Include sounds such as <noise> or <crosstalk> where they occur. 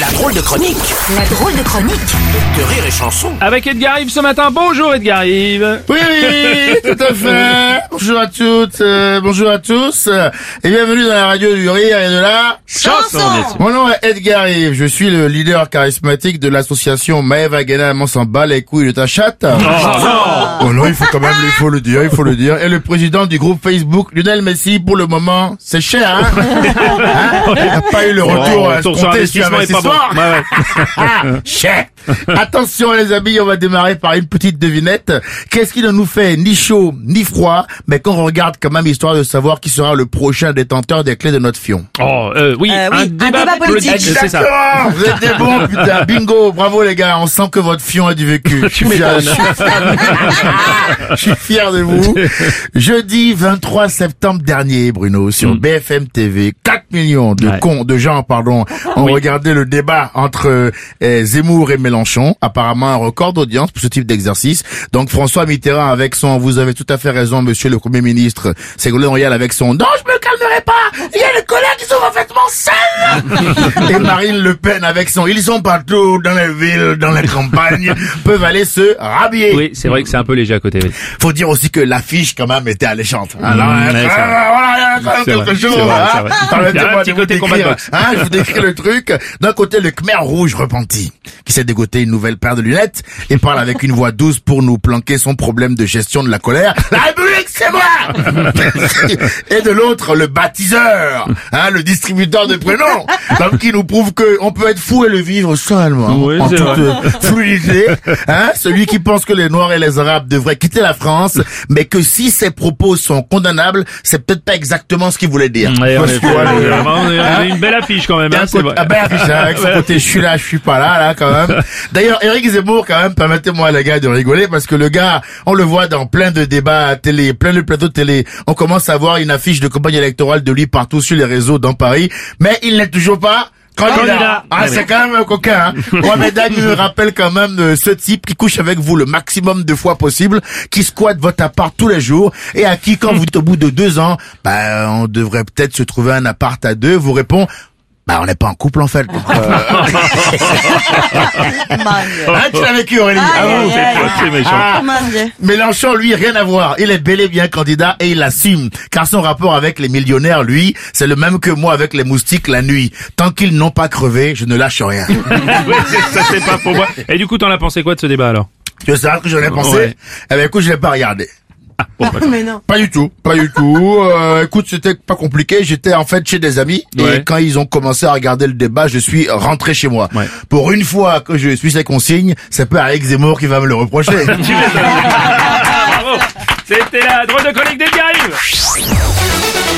La drôle de chronique La drôle de chronique de Rire et Chanson. Avec Edgar Yves ce matin. Bonjour Edgar Yves. Oui, oui, tout à fait. Bonjour à toutes, euh, bonjour à tous, euh, et bienvenue dans la radio du rire et de la Chanson. Mon nom est Edgar Yves, je suis le leader charismatique de l'association Maëva Guéna on s'en bat les couilles de ta chatte. Oh non, il faut quand même, il faut le dire, il faut le dire. Et le président du groupe Facebook, Lionel Messi, pour le moment, c'est cher, hein, hein <laughs> Il n'a pas eu le retour à retour sur investissement est pas bon. investissement. Ouais, ouais. Ah. Attention les amis, on va démarrer par une petite devinette. Qu'est-ce qui ne nous fait ni chaud ni froid, mais qu'on regarde quand même histoire de savoir qui sera le prochain détenteur des clés de notre fion? Oh, euh, oui, Euh, oui, un débat politique. C'est ça. Vous êtes des bons, putain. <laughs> Bingo. Bravo, les gars. On sent que votre fion a du vécu. <laughs> Je suis fier-. Je suis fier de vous. <laughs> Jeudi 23 septembre dernier, Bruno, sur BFM TV, 4 millions de Mm. Ouais. cons, de gens, pardon, ont Oui. regardé le débat entre euh, Zemmour et Mélenchon. Apparemment, un record d'audience pour ce type d'exercice. Donc, François Mitterrand avec son, vous avez tout à fait raison, monsieur le Premier ministre, Ségolène Royal avec son, non, je me calmerai pas. Il y a les collègues qui sont parfaitement seuls. et Marine Le Pen avec son, ils sont partout, dans les villes, dans les campagnes, peuvent aller se rhabiller. Oui, c'est vrai que c'est un peu léger à côté. oui. Faut dire aussi que l'affiche quand même était alléchante. voilà, a quand même quelque vrai, chose. hein. Permettez-moi de vous décrire, hein, je vous décris le truc. D'un côté, le Khmer rouge repenti, qui s'est dégoté une nouvelle paire de lunettes et parle avec une voix douce pour nous planquer son problème de gestion de la colère. La République, c'est moi! et de l'autre, le baptiseur, hein, le distributeur de prénoms, donc qui nous prouve que on peut être fou et le vivre seulement, Oui, en toute vrai. fluidité, hein, celui qui pense que les Noirs et les Arabes devraient quitter la France, mais que si ses propos sont condamnables, c'est peut-être pas exactement ce qu'il voulait dire. Ouais, on est- que, voilà, on est- hein. on est une belle affiche quand même. A hein, c'est vrai. ah ben, affiche, hein, avec son Ouais. <laughs> côté je suis là, je suis pas là, là, quand même. D'ailleurs, Eric Zemmour, quand même, permettez-moi, les gars, de rigoler, parce que le gars, on le voit dans plein de débats à télé, plein de plateaux de télé. On commence à voir une affiche de campagne électorale de lui partout sur les réseaux dans Paris, mais il n'est toujours pas Candidat. Ah, Ah c'est quand même un coquin, hein. <laughs> Mohamed me rappelle quand même de ce type qui couche avec vous le maximum de fois possible, qui squatte votre appart tous les jours, et à qui, quand vous dites au bout de deux ans, bah, on devrait peut-être se trouver un appart à deux, vous répond, bah, on n'est pas en couple, en fait. Hein, <laughs> tu l'as vécu, Aurélie? Ah C'est pas très méchant. Ah. Mélenchon, lui, rien à voir. Il est bel et bien candidat et il l'assume. Car son rapport avec les millionnaires, lui, c'est le même que moi avec les moustiques la nuit. Tant qu'ils n'ont pas crevé, je ne lâche rien. <laughs> Ouais, ça c'est pas pour moi. Et du coup, t'en as pensé quoi de ce débat alors? Savoir ce que j'en ai pensé? Ouais. Eh ben, écoute, je l'ai pas regardé. <laughs> Bon, Mais non. Pas du tout, pas du tout. <laughs> Euh, écoute, c'était pas compliqué. J'étais en fait chez des amis Ouais. et quand ils ont commencé à regarder le débat, je suis rentré chez moi. Ouais. Pour une fois que je suis ces consignes, c'est pas Eric Zemmour qui va me le reprocher. <laughs> C'était la drôle de d'Edgar Yves.